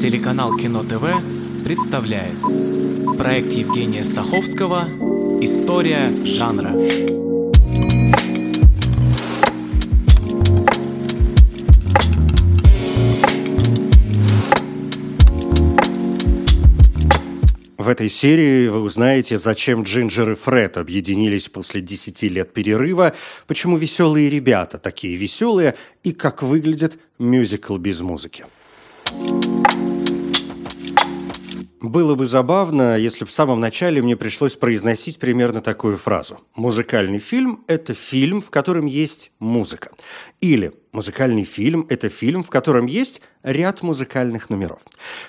Телеканал Кино ТВ представляет проект Евгения Стаховского «История жанра». Этой серии вы узнаете, зачем Джинджер и Фред объединились после 10 лет перерыва, почему веселые ребята такие веселые и как выглядит мюзикл без музыки. Было бы забавно, если бы в самом начале мне пришлось произносить примерно такую фразу. Музыкальный фильм – это фильм, в котором есть музыка. Или Музыкальный фильм – это фильм, в котором есть ряд музыкальных номеров.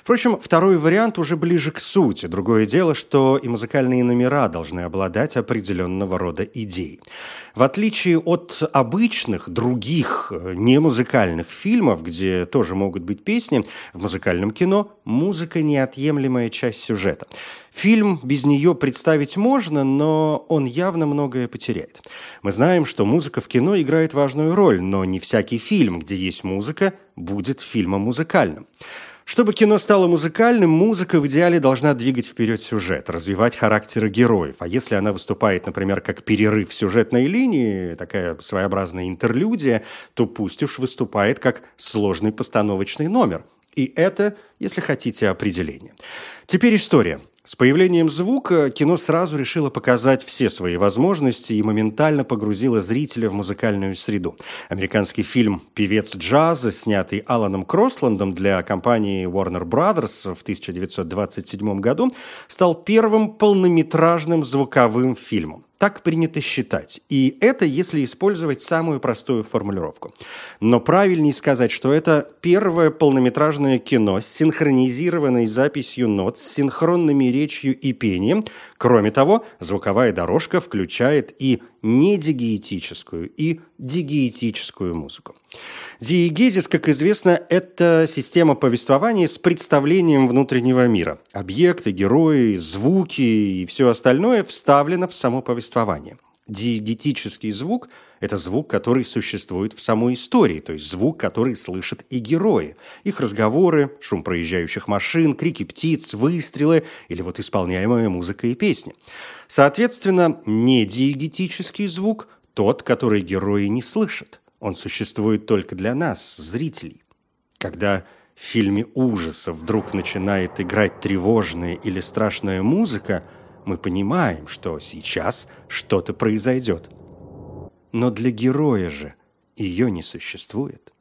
Впрочем, второй вариант уже ближе к сути. Другое дело, что и музыкальные номера должны обладать определенного рода идеей. В отличие от обычных, других, э, немузыкальных фильмов, где тоже могут быть песни, в музыкальном кино музыка – неотъемлемая часть сюжета. Фильм без нее представить можно, но он явно многое потеряет. Мы знаем, что музыка в кино играет важную роль, но не всякий фильм, где есть музыка, будет фильмом музыкальным. Чтобы кино стало музыкальным, музыка в идеале должна двигать вперед сюжет, развивать характеры героев. А если она выступает, например, как перерыв сюжетной линии, такая своеобразная интерлюдия, то пусть уж выступает как сложный постановочный номер. И это, если хотите, определение. Теперь история. С появлением звука кино сразу решило показать все свои возможности и моментально погрузило зрителя в музыкальную среду. Американский фильм «Певец джаза», снятый Аланом Кросландом для компании Warner Brothers в 1927 году, стал первым полнометражным звуковым фильмом. Так принято считать. И это если использовать самую простую формулировку. Но правильнее сказать, что это первое полнометражное кино с синхронизированной записью нот, с синхронными речью и пением. Кроме того, звуковая дорожка включает и недигиетическую, и дигиетическую музыку. Диегезис, как известно, это система повествования с представлением внутреннего мира. Объекты, герои, звуки и все остальное вставлено в само повествование. Диегетический звук – это звук, который существует в самой истории, то есть звук, который слышат и герои. Их разговоры, шум проезжающих машин, крики птиц, выстрелы или вот исполняемая музыка и песни. Соответственно, недиегетический звук – тот, который герои не слышат. Он существует только для нас, зрителей. Когда в фильме ужаса вдруг начинает играть тревожная или страшная музыка, мы понимаем, что сейчас что-то произойдет. Но для героя же ее не существует.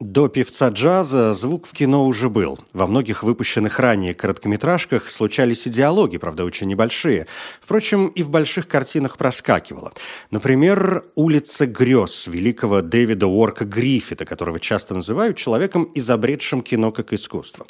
До певца джаза звук в кино уже был. Во многих выпущенных ранее короткометражках случались и диалоги, правда, очень небольшие. Впрочем, и в больших картинах проскакивало. Например, «Улица грез» великого Дэвида Уорка Гриффита, которого часто называют человеком, изобретшим кино как искусство.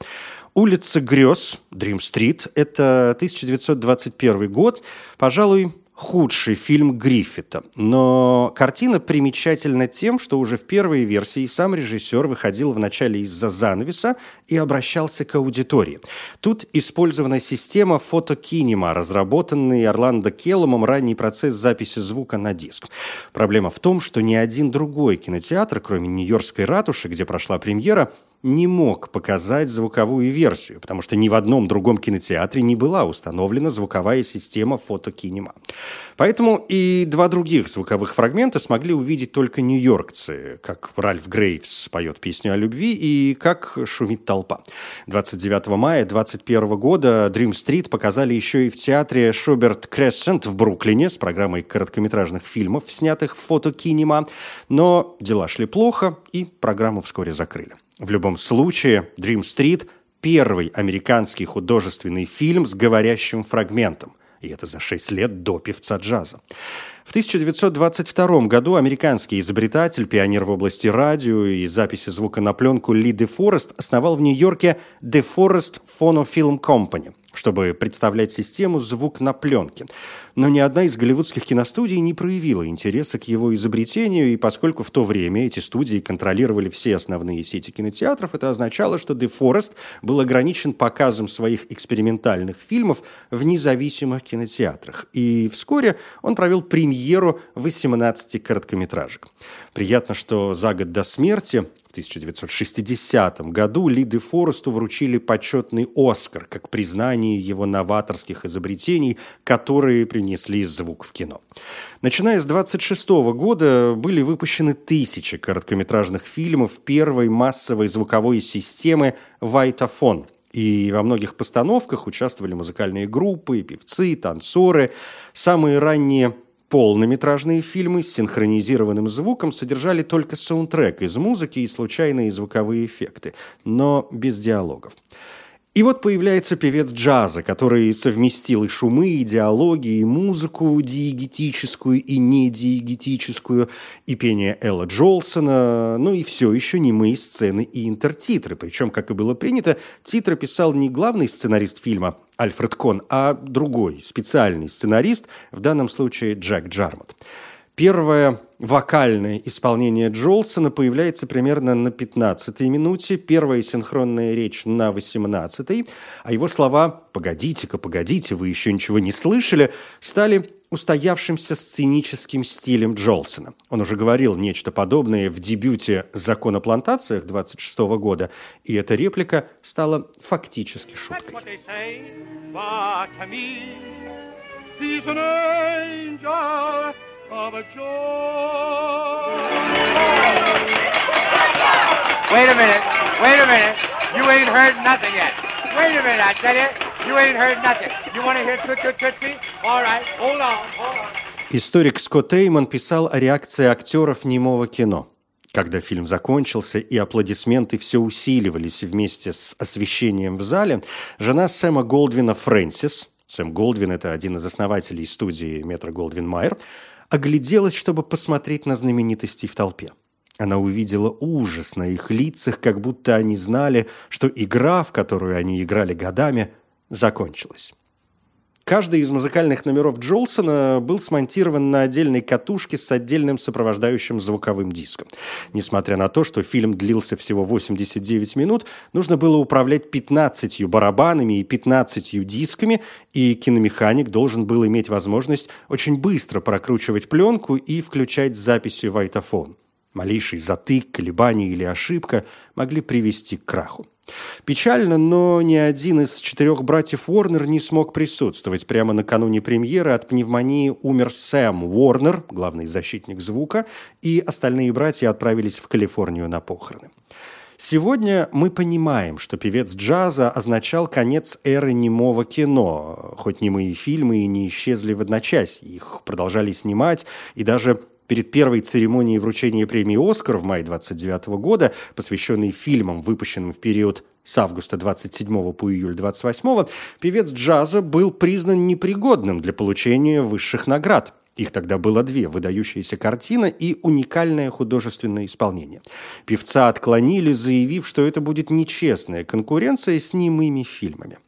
«Улица грез», «Дрим-стрит» — это 1921 год, пожалуй, худший фильм Гриффита. Но картина примечательна тем, что уже в первой версии сам режиссер выходил вначале из-за занавеса и обращался к аудитории. Тут использована система фотокинема, разработанный Орландо Келломом ранний процесс записи звука на диск. Проблема в том, что ни один другой кинотеатр, кроме Нью-Йоркской ратуши, где прошла премьера, не мог показать звуковую версию, потому что ни в одном другом кинотеатре не была установлена звуковая система фотокинема. Поэтому и два других звуковых фрагмента смогли увидеть только нью-йоркцы, как Ральф Грейвс поет песню о любви и как шумит толпа. 29 мая 2021 года Dream Street показали еще и в театре Шуберт Крессент в Бруклине с программой короткометражных фильмов, снятых в фотокинема, но дела шли плохо, и программу вскоре закрыли. В любом случае, Dream Street – первый американский художественный фильм с говорящим фрагментом. И это за шесть лет до певца джаза. В 1922 году американский изобретатель, пионер в области радио и записи звука на пленку Ли Де Форест основал в Нью-Йорке De Forest Phonofilm Company – чтобы представлять систему «звук на пленке». Но ни одна из голливудских киностудий не проявила интереса к его изобретению, и поскольку в то время эти студии контролировали все основные сети кинотеатров, это означало, что De Forest был ограничен показом своих экспериментальных фильмов в независимых кинотеатрах. И вскоре он провел премьеру 18 короткометражек. Приятно, что за год до смерти 1960 году Ли де Форесту вручили почетный «Оскар» как признание его новаторских изобретений, которые принесли звук в кино. Начиная с 26 года были выпущены тысячи короткометражных фильмов первой массовой звуковой системы «Вайтафон», и во многих постановках участвовали музыкальные группы, певцы, танцоры. Самые ранние Полнометражные фильмы с синхронизированным звуком содержали только саундтрек из музыки и случайные звуковые эффекты, но без диалогов. И вот появляется певец джаза, который совместил и шумы, и диалоги, и музыку диегетическую и недиегетическую, и пение Элла Джолсона, ну и все еще немые сцены и интертитры. Причем, как и было принято, титры писал не главный сценарист фильма Альфред Кон, а другой, специальный сценарист, в данном случае Джек Джармут. Первое вокальное исполнение Джолсона появляется примерно на 15-й минуте, первая синхронная речь на 18-й, а его слова «погодите-ка, погодите, вы еще ничего не слышали» стали устоявшимся сценическим стилем Джолсона. Он уже говорил нечто подобное в дебюте «Закон о плантациях» 26 года, и эта реплика стала фактически шуткой. Of a joy. Wait a minute. Wait a minute. You ain't heard nothing yet. Wait a minute, I tell you. You ain't heard nothing. You want to hear toot toot? All right. Hold on. Hold on. Историк Скотт Эймон писал о реакции актеров немого кино. Когда фильм закончился и аплодисменты все усиливались вместе с освещением в зале, жена Сэма Голдвина Фрэнсис, Сэм Голдвин – это один из основателей студии Метро Голдвин Майер, огляделась, чтобы посмотреть на знаменитостей в толпе. Она увидела ужас на их лицах, как будто они знали, что игра, в которую они играли годами, закончилась. Каждый из музыкальных номеров Джолсона был смонтирован на отдельной катушке с отдельным сопровождающим звуковым диском. Несмотря на то, что фильм длился всего 89 минут, нужно было управлять 15 барабанами и 15 дисками, и киномеханик должен был иметь возможность очень быстро прокручивать пленку и включать записи в айтофон. Малейший затык, колебание или ошибка могли привести к краху. Печально, но ни один из четырех братьев Уорнер не смог присутствовать. Прямо накануне премьеры от пневмонии умер Сэм Уорнер, главный защитник звука, и остальные братья отправились в Калифорнию на похороны. Сегодня мы понимаем, что певец джаза означал конец эры немого кино, хоть немые фильмы и не исчезли в одночасье, их продолжали снимать и даже Перед первой церемонией вручения премии «Оскар» в мае 29 года, посвященной фильмам, выпущенным в период с августа 27 по июль 28, певец джаза был признан непригодным для получения высших наград – их тогда было две – выдающаяся картина и уникальное художественное исполнение. Певца отклонили, заявив, что это будет нечестная конкуренция с немыми фильмами.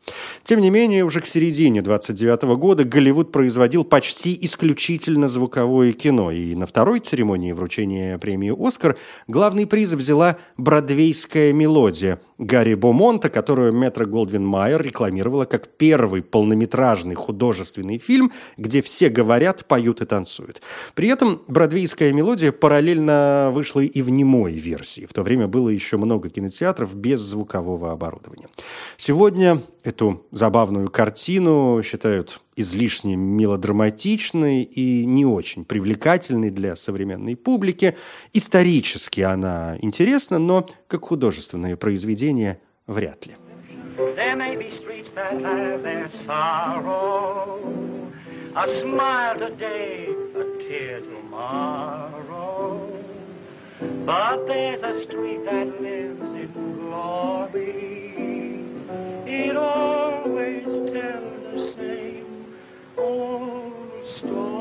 Тем не менее, уже к середине 29 года Голливуд производил почти исключительно звуковое кино, и на второй церемонии вручения премии «Оскар» главный приз взяла «Бродвейская мелодия» Гарри Бомонта, которую Метро Голдвин Майер рекламировала как первый полнометражный художественный фильм, где все говорят, поют поют и танцуют. При этом бродвейская мелодия параллельно вышла и в немой версии. В то время было еще много кинотеатров без звукового оборудования. Сегодня эту забавную картину считают излишне мелодраматичной и не очень привлекательной для современной публики. Исторически она интересна, но как художественное произведение вряд ли. There may be streets that have their sorrow. A smile today, a tear tomorrow. But there's a street that lives in glory. It always tells the same old story.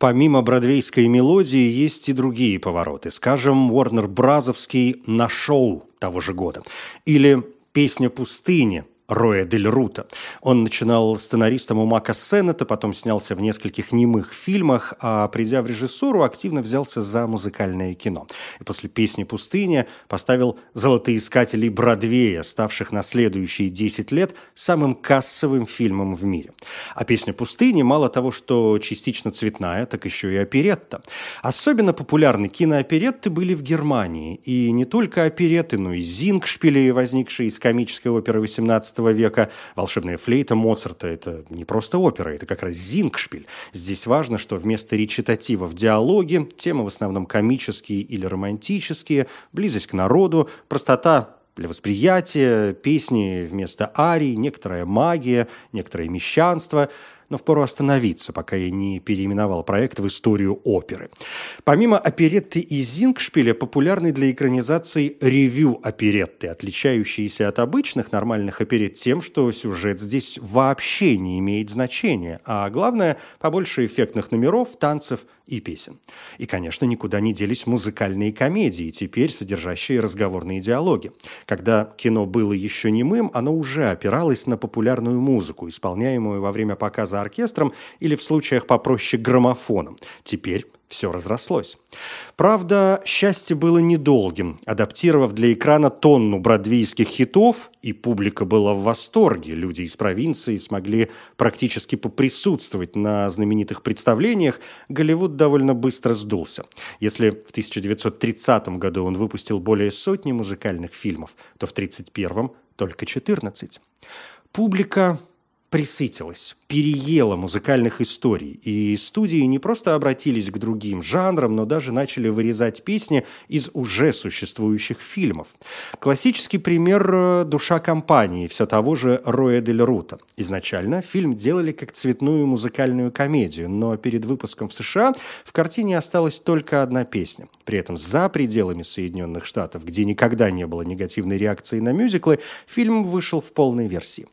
Помимо бродвейской мелодии есть и другие повороты. Скажем, Уорнер Бразовский на шоу того же года. Или «Песня пустыни» Роя Дель Рута. Он начинал сценаристом у Мака Сеннета, потом снялся в нескольких немых фильмах, а придя в режиссуру, активно взялся за музыкальное кино. И после «Песни пустыни» поставил «Золотоискателей Бродвея», ставших на следующие 10 лет самым кассовым фильмом в мире. А «Песня пустыни» мало того, что частично цветная, так еще и оперетта. Особенно популярны кинооперетты были в Германии. И не только оперетты, но и зингшпили, возникшие из комической оперы 18 века. Волшебная флейта Моцарта – это не просто опера, это как раз зингшпиль. Здесь важно, что вместо речитатива в диалоге темы в основном комические или романтические, близость к народу, простота для восприятия, песни вместо арий, некоторая магия, некоторое мещанство – но впору остановиться, пока я не переименовал проект в историю оперы. Помимо оперетты и Зингшпиля, популярны для экранизации ревю-оперетты, отличающиеся от обычных нормальных оперет тем, что сюжет здесь вообще не имеет значения, а главное, побольше эффектных номеров, танцев и песен. И, конечно, никуда не делись музыкальные комедии, теперь содержащие разговорные диалоги. Когда кино было еще немым, оно уже опиралось на популярную музыку, исполняемую во время показа оркестром или в случаях попроще граммофоном. Теперь все разрослось. Правда, счастье было недолгим. Адаптировав для экрана тонну бродвейских хитов, и публика была в восторге, люди из провинции смогли практически поприсутствовать на знаменитых представлениях, Голливуд довольно быстро сдулся. Если в 1930 году он выпустил более сотни музыкальных фильмов, то в 1931 только 14. Публика присытилась, переела музыкальных историй, и студии не просто обратились к другим жанрам, но даже начали вырезать песни из уже существующих фильмов. Классический пример э, «Душа компании» все того же Роя Дель Рута. Изначально фильм делали как цветную музыкальную комедию, но перед выпуском в США в картине осталась только одна песня. При этом за пределами Соединенных Штатов, где никогда не было негативной реакции на мюзиклы, фильм вышел в полной версии.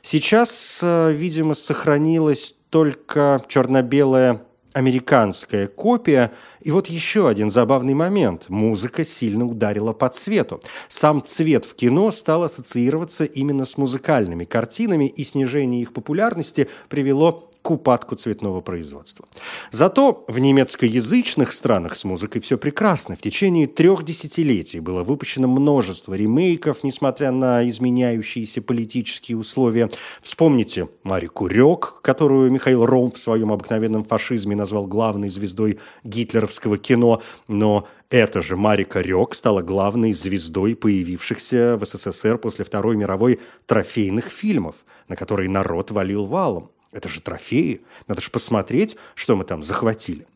Сейчас видимо, сохранилась только черно-белая американская копия. И вот еще один забавный момент. Музыка сильно ударила по цвету. Сам цвет в кино стал ассоциироваться именно с музыкальными картинами, и снижение их популярности привело к упадку цветного производства. Зато в немецкоязычных странах с музыкой все прекрасно. В течение трех десятилетий было выпущено множество ремейков, несмотря на изменяющиеся политические условия. Вспомните Марику Рёк, которую Михаил Ром в своем обыкновенном фашизме назвал главной звездой гитлеровского кино, но эта же Марика Рёк стала главной звездой появившихся в СССР после Второй мировой трофейных фильмов, на которые народ валил валом. Это же трофеи. Надо же посмотреть, что мы там захватили.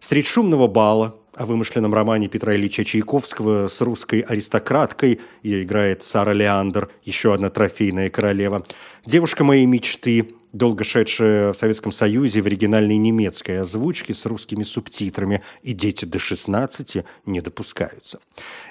Средь шумного бала о вымышленном романе Петра Ильича Чайковского с русской аристократкой, ее играет Сара Леандр, еще одна трофейная королева, девушка моей мечты, долго шедшая в Советском Союзе в оригинальной немецкой озвучке с русскими субтитрами, и дети до 16 не допускаются.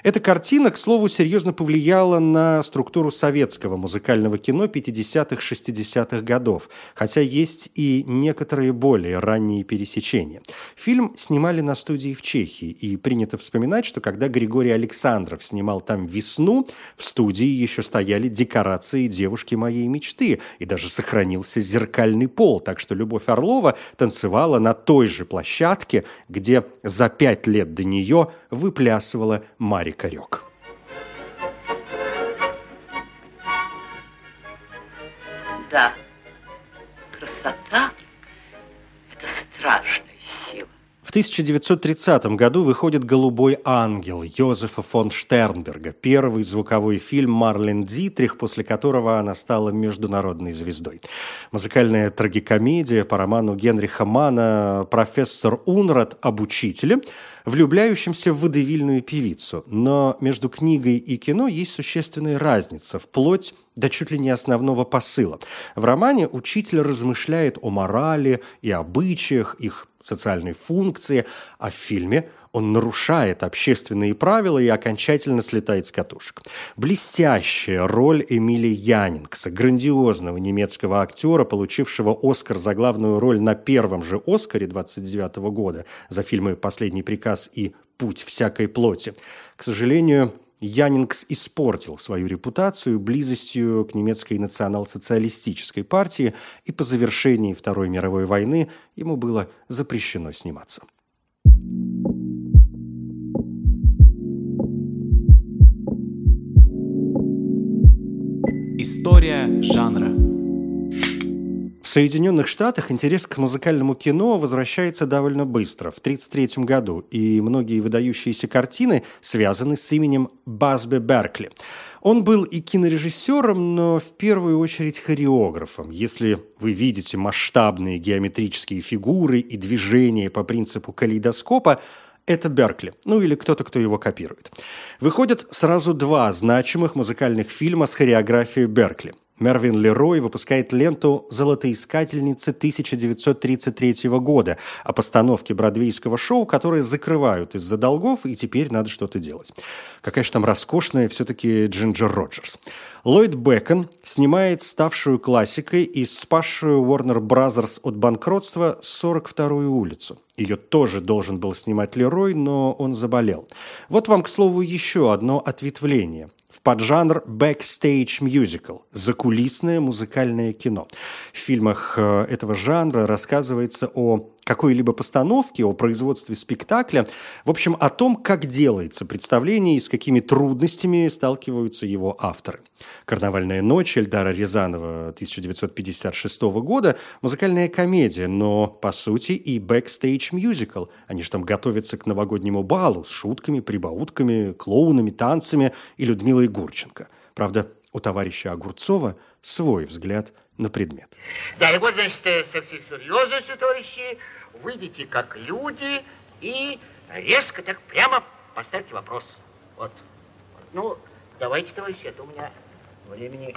Эта картина, к слову, серьезно повлияла на структуру советского музыкального кино 50-х-60-х годов, хотя есть и некоторые более ранние пересечения. Фильм снимали на студии в Чехии, и принято вспоминать, что когда Григорий Александров снимал там «Весну», в студии еще стояли декорации девушки моей мечты, и даже сохранился зеркальный пол, так что Любовь Орлова танцевала на той же площадке, где за пять лет до нее выплясывала Мари Корек. Да, красота – это страшно. В 1930 году выходит «Голубой ангел» Йозефа фон Штернберга, первый звуковой фильм Марлен Дитрих, после которого она стала международной звездой. Музыкальная трагикомедия по роману Генриха Мана «Профессор Унрад об учителе», влюбляющемся в водевильную певицу. Но между книгой и кино есть существенная разница, вплоть до чуть ли не основного посыла. В романе учитель размышляет о морали и обычаях, их социальной функции, а в фильме он нарушает общественные правила и окончательно слетает с катушек. Блестящая роль Эмили Янингса, грандиозного немецкого актера, получившего Оскар за главную роль на первом же Оскаре 29 года за фильмы «Последний приказ» и «Путь всякой плоти». К сожалению, Янингс испортил свою репутацию близостью к немецкой национал-социалистической партии, и по завершении Второй мировой войны ему было запрещено сниматься. История жанра в Соединенных Штатах интерес к музыкальному кино возвращается довольно быстро, в 1933 году, и многие выдающиеся картины связаны с именем Базбе Беркли. Он был и кинорежиссером, но в первую очередь хореографом. Если вы видите масштабные геометрические фигуры и движения по принципу калейдоскопа, это Беркли, ну или кто-то, кто его копирует. Выходят сразу два значимых музыкальных фильма с хореографией Беркли. Мервин Лерой выпускает ленту «Золотоискательницы 1933 года» о постановке бродвейского шоу, которые закрывают из-за долгов, и теперь надо что-то делать. Какая же там роскошная все-таки Джинджер Роджерс. Ллойд Бекон снимает ставшую классикой и спасшую Warner Brothers от банкротства 42-ю улицу. Ее тоже должен был снимать Лерой, но он заболел. Вот вам, к слову, еще одно ответвление – в поджанр backstage musical – закулисное музыкальное кино. В фильмах э, этого жанра рассказывается о какой-либо постановки, о производстве спектакля, в общем, о том, как делается представление и с какими трудностями сталкиваются его авторы. «Карнавальная ночь» Эльдара Рязанова 1956 года – музыкальная комедия, но, по сути, и бэкстейдж-мюзикл. Они же там готовятся к новогоднему балу с шутками, прибаутками, клоунами, танцами и Людмилой Гурченко. Правда, у товарища Огурцова свой взгляд на предмет. Да, и вот, значит, э, со всей серьезностью, товарищи, выйдите как люди и резко так прямо поставьте вопрос. Вот. Ну, давайте, товарищи, это у меня времени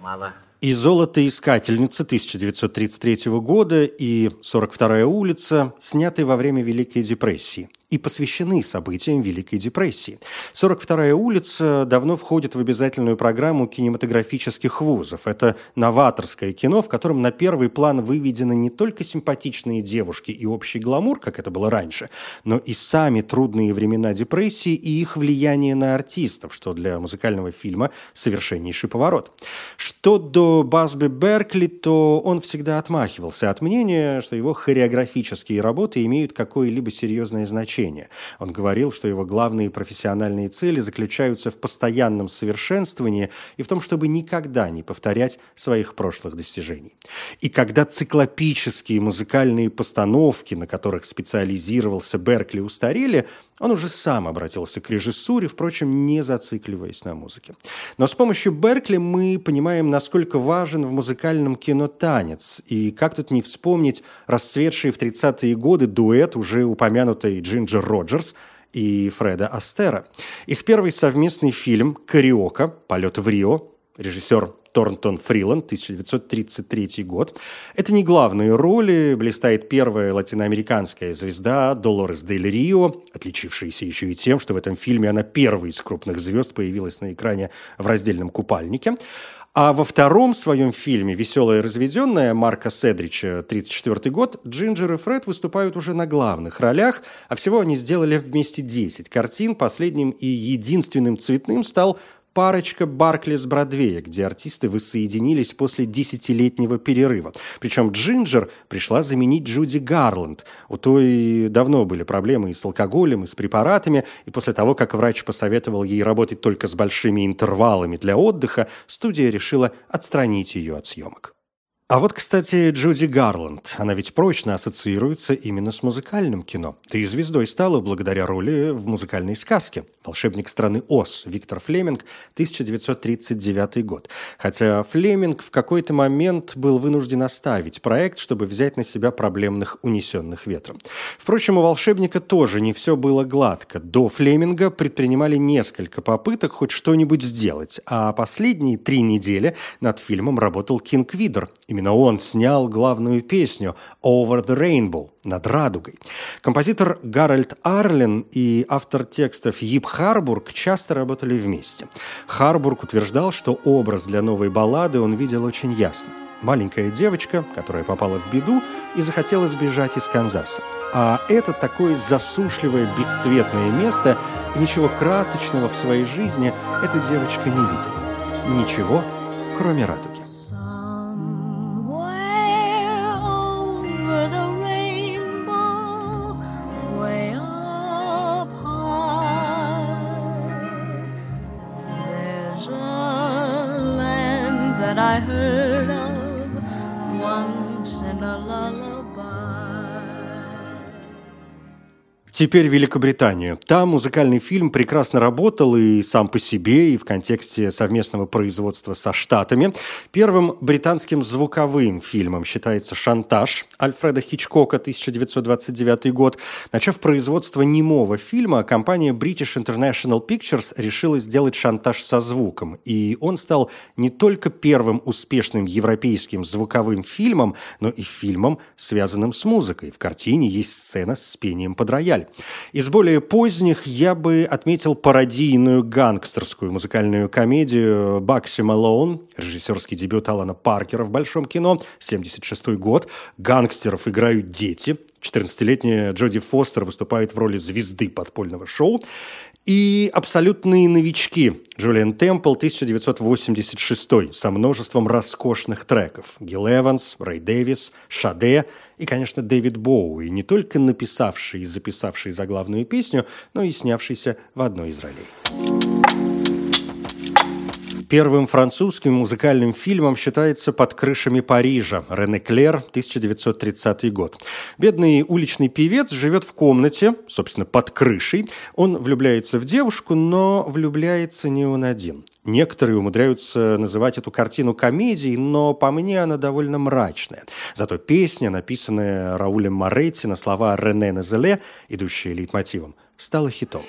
мало. И «Золотоискательница» 1933 года, и «42-я улица» сняты во время Великой депрессии и посвящены событиям Великой депрессии. 42-я улица давно входит в обязательную программу кинематографических вузов. Это новаторское кино, в котором на первый план выведены не только симпатичные девушки и общий гламур, как это было раньше, но и сами трудные времена депрессии и их влияние на артистов, что для музыкального фильма совершеннейший поворот. Что до Басби Беркли, то он всегда отмахивался от мнения, что его хореографические работы имеют какое-либо серьезное значение обучения. Он говорил, что его главные профессиональные цели заключаются в постоянном совершенствовании и в том, чтобы никогда не повторять своих прошлых достижений. И когда циклопические музыкальные постановки, на которых специализировался Беркли, устарели, он уже сам обратился к режиссуре, впрочем, не зацикливаясь на музыке. Но с помощью Беркли мы понимаем, насколько важен в музыкальном кино танец, и как тут не вспомнить расцветший в 30-е годы дуэт уже упомянутой Джинджер Роджерс и Фреда Астера. Их первый совместный фильм «Кариока. Полет в Рио» режиссер Торнтон Фриланд, 1933 год. Это не главные роли. Блистает первая латиноамериканская звезда Долорес Дель Рио, отличившаяся еще и тем, что в этом фильме она первой из крупных звезд появилась на экране в раздельном купальнике. А во втором своем фильме «Веселая разведенная» Марка Седрича, 1934 год, Джинджер и Фред выступают уже на главных ролях, а всего они сделали вместе 10 картин. Последним и единственным цветным стал парочка Баркли с Бродвея, где артисты воссоединились после десятилетнего перерыва. Причем Джинджер пришла заменить Джуди Гарланд. У той давно были проблемы и с алкоголем, и с препаратами, и после того, как врач посоветовал ей работать только с большими интервалами для отдыха, студия решила отстранить ее от съемок. А вот, кстати, Джуди Гарланд. Она ведь прочно ассоциируется именно с музыкальным кино. Ты и звездой стала благодаря роли в музыкальной сказке «Волшебник страны Оз» Виктор Флеминг, 1939 год. Хотя Флеминг в какой-то момент был вынужден оставить проект, чтобы взять на себя проблемных унесенных ветром. Впрочем, у «Волшебника» тоже не все было гладко. До Флеминга предпринимали несколько попыток хоть что-нибудь сделать, а последние три недели над фильмом работал Кинг Видер – Именно он снял главную песню «Over the Rainbow» над радугой. Композитор Гарольд Арлен и автор текстов Ип Харбург часто работали вместе. Харбург утверждал, что образ для новой баллады он видел очень ясно. Маленькая девочка, которая попала в беду и захотела сбежать из Канзаса. А это такое засушливое, бесцветное место, и ничего красочного в своей жизни эта девочка не видела. Ничего, кроме радуги. Теперь Великобритания. Там музыкальный фильм прекрасно работал и сам по себе, и в контексте совместного производства со Штатами. Первым британским звуковым фильмом считается «Шантаж» Альфреда Хичкока, 1929 год. Начав производство немого фильма, компания British International Pictures решила сделать «Шантаж» со звуком. И он стал не только первым успешным европейским звуковым фильмом, но и фильмом, связанным с музыкой. В картине есть сцена с пением под рояль. Из более поздних я бы отметил пародийную гангстерскую музыкальную комедию «Бакси Малоун», режиссерский дебют Алана Паркера в большом кино, 76 год. Гангстеров играют дети. 14-летняя Джоди Фостер выступает в роли звезды подпольного шоу. И абсолютные новички Джулиан Темпл 1986 со множеством роскошных треков. Гил Эванс, Рэй Дэвис, Шаде и, конечно, Дэвид Боуи, не только написавший и записавший заглавную песню, но и снявшийся в одной из ролей. Первым французским музыкальным фильмом считается «Под крышами Парижа» Рене Клер, 1930 год. Бедный уличный певец живет в комнате, собственно, под крышей. Он влюбляется в девушку, но влюбляется не он один. Некоторые умудряются называть эту картину комедией, но по мне она довольно мрачная. Зато песня, написанная Раулем Моретти на слова Рене Назеле, идущая лейтмотивом, стала хитом.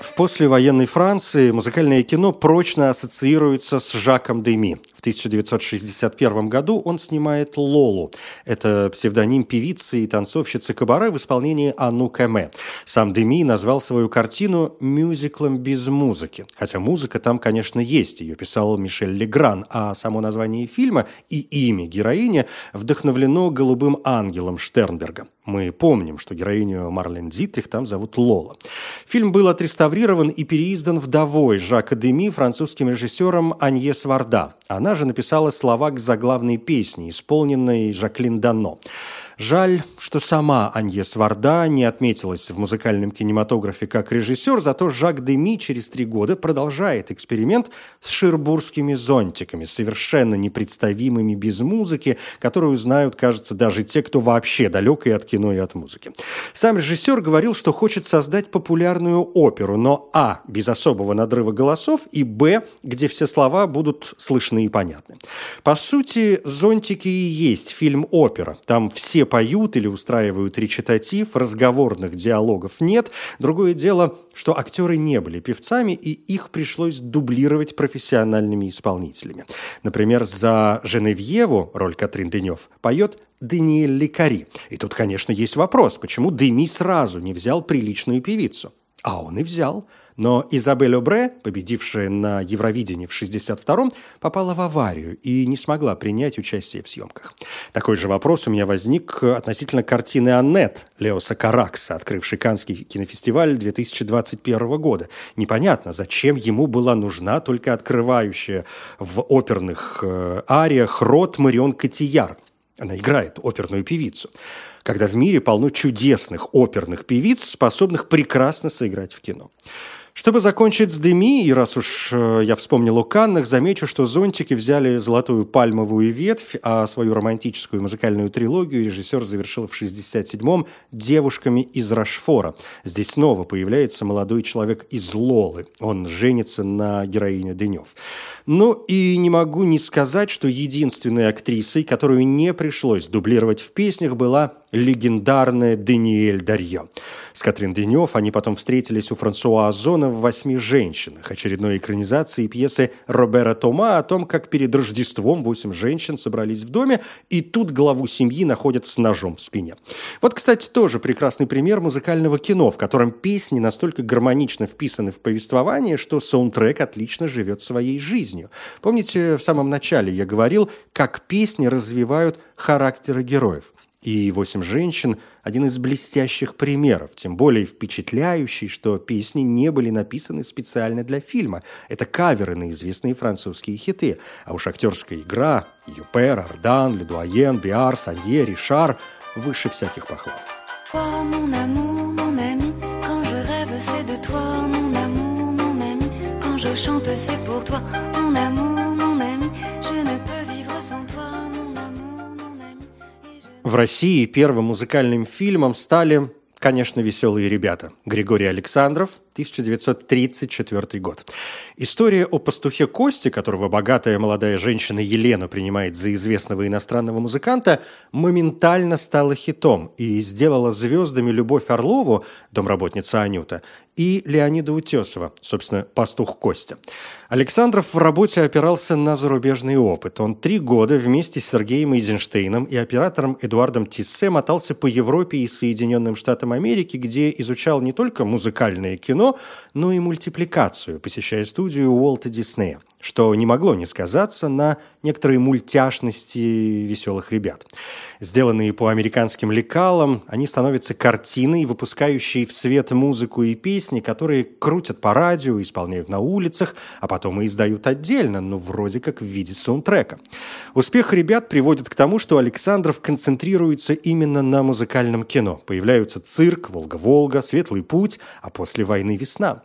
В послевоенной Франции музыкальное кино прочно ассоциируется с Жаком Деми. В 1961 году он снимает «Лолу». Это псевдоним певицы и танцовщицы Кабаре в исполнении Ану Кэме. Сам Деми назвал свою картину «мюзиклом без музыки». Хотя музыка там, конечно, есть, ее писал Мишель Легран, а само название фильма и имя героини вдохновлено «Голубым ангелом» Штернберга. Мы помним, что героиню Марлен Дитрих там зовут Лола. Фильм был отреставрирован и переиздан вдовой Жака Деми французским режиссером Аньес Варда. Она же написала слова к заглавной песне, исполненной Жаклин Дано. Жаль, что сама Аньес Варда не отметилась в музыкальном кинематографе как режиссер, зато Жак Деми через три года продолжает эксперимент с ширбургскими зонтиками, совершенно непредставимыми без музыки, которую знают, кажется, даже те, кто вообще далек и от кино, и от музыки. Сам режиссер говорил, что хочет создать популярную оперу, но а. без особого надрыва голосов, и б. где все слова будут слышны и понятны. По сути, «Зонтики» и есть фильм-опера. Там все поют или устраивают речитатив, разговорных диалогов нет. Другое дело, что актеры не были певцами, и их пришлось дублировать профессиональными исполнителями. Например, за Женевьеву, роль Катрин Денев, поет Даниэль Лекари. И тут, конечно, есть вопрос, почему Деми сразу не взял приличную певицу? А он и взял – но Изабель Обре, победившая на Евровидении в 62-м, попала в аварию и не смогла принять участие в съемках. Такой же вопрос у меня возник относительно картины «Аннет» Леоса Каракса, открывшей Каннский кинофестиваль 2021 года. Непонятно, зачем ему была нужна только открывающая в оперных э, ариях рот Марион Котияр – она играет оперную певицу. Когда в мире полно чудесных оперных певиц, способных прекрасно сыграть в кино. Чтобы закончить с Деми, и раз уж э, я вспомнил о Каннах, замечу, что «Зонтики» взяли «Золотую пальмовую ветвь», а свою романтическую музыкальную трилогию режиссер завершил в 67-м «Девушками из Рашфора». Здесь снова появляется молодой человек из Лолы. Он женится на героине Денев. Ну и не могу не сказать, что единственной актрисой, которую не пришлось дублировать в песнях, была легендарная Даниэль Дарье. С Катрин Денев они потом встретились у Франсуа Озона в «Восьми женщинах», очередной экранизации пьесы Робера Тома о том, как перед Рождеством восемь женщин собрались в доме, и тут главу семьи находят с ножом в спине. Вот, кстати, тоже прекрасный пример музыкального кино, в котором песни настолько гармонично вписаны в повествование, что саундтрек отлично живет своей жизнью. Помните, в самом начале я говорил, как песни развивают характеры героев. И «Восемь женщин» – один из блестящих примеров, тем более впечатляющий, что песни не были написаны специально для фильма. Это каверы на известные французские хиты. А уж актерская игра – Юпер, Ардан, Ледуаен, Биар, Санье, Ришар – выше всяких похвал. Chante, c'est pour toi, mon amour. В России первым музыкальным фильмом стали, конечно, «Веселые ребята». Григорий Александров, 1934 год. История о пастухе Косте, которого богатая молодая женщина Елена принимает за известного иностранного музыканта, моментально стала хитом и сделала звездами Любовь Орлову, домработница Анюта, и Леонида Утесова, собственно, пастух Костя. Александров в работе опирался на зарубежный опыт. Он три года вместе с Сергеем Эйзенштейном и оператором Эдуардом Тиссе мотался по Европе и Соединенным Штатам Америки, где изучал не только музыкальное кино, но и мультипликацию, посещая студию Уолта Диснея что не могло не сказаться на некоторой мультяшности веселых ребят. Сделанные по американским лекалам, они становятся картиной, выпускающей в свет музыку и песни, которые крутят по радио, исполняют на улицах, а потом и издают отдельно, но вроде как в виде саундтрека. Успех ребят приводит к тому, что Александров концентрируется именно на музыкальном кино. Появляются «Цирк», «Волга-Волга», «Светлый путь», а после войны «Весна».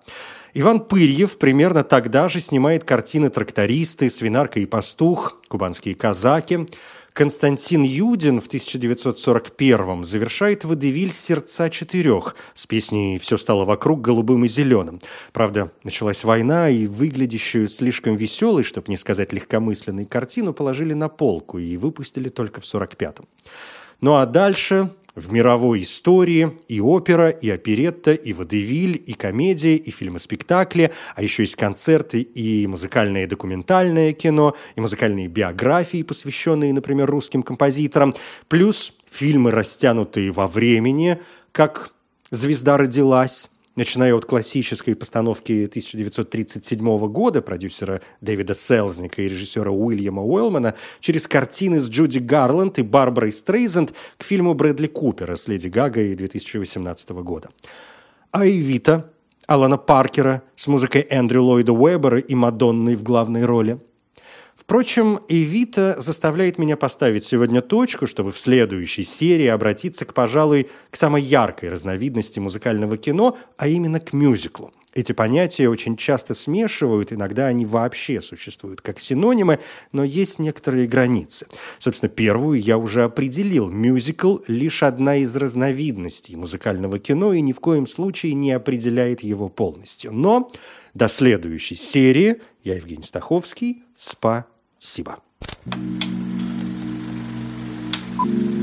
Иван Пырьев примерно тогда же снимает картины «Трактористы», «Свинарка и пастух», «Кубанские казаки». Константин Юдин в 1941-м завершает водевиль «Сердца четырех» с песней «Все стало вокруг голубым и зеленым». Правда, началась война, и выглядящую слишком веселой, чтобы не сказать легкомысленной, картину положили на полку и выпустили только в 45-м. Ну а дальше в мировой истории и опера, и оперетта, и водевиль, и комедия, и фильмы-спектакли, а еще есть концерты и музыкальное и документальное кино, и музыкальные биографии, посвященные, например, русским композиторам, плюс фильмы, растянутые во времени, как «Звезда родилась», начиная от классической постановки 1937 года продюсера Дэвида Селзника и режиссера Уильяма Уэллмана, через картины с Джуди Гарланд и Барбарой Стрейзенд к фильму Брэдли Купера с Леди Гагой 2018 года. А Эвита Алана Паркера с музыкой Эндрю Ллойда Уэббера и Мадонной в главной роли – Впрочем, Эвита заставляет меня поставить сегодня точку, чтобы в следующей серии обратиться к, пожалуй, к самой яркой разновидности музыкального кино, а именно к мюзиклу. Эти понятия очень часто смешивают, иногда они вообще существуют как синонимы, но есть некоторые границы. Собственно, первую я уже определил. Мюзикл – лишь одна из разновидностей музыкального кино и ни в коем случае не определяет его полностью. Но до следующей серии я Евгений Стаховский. Спасибо. thank you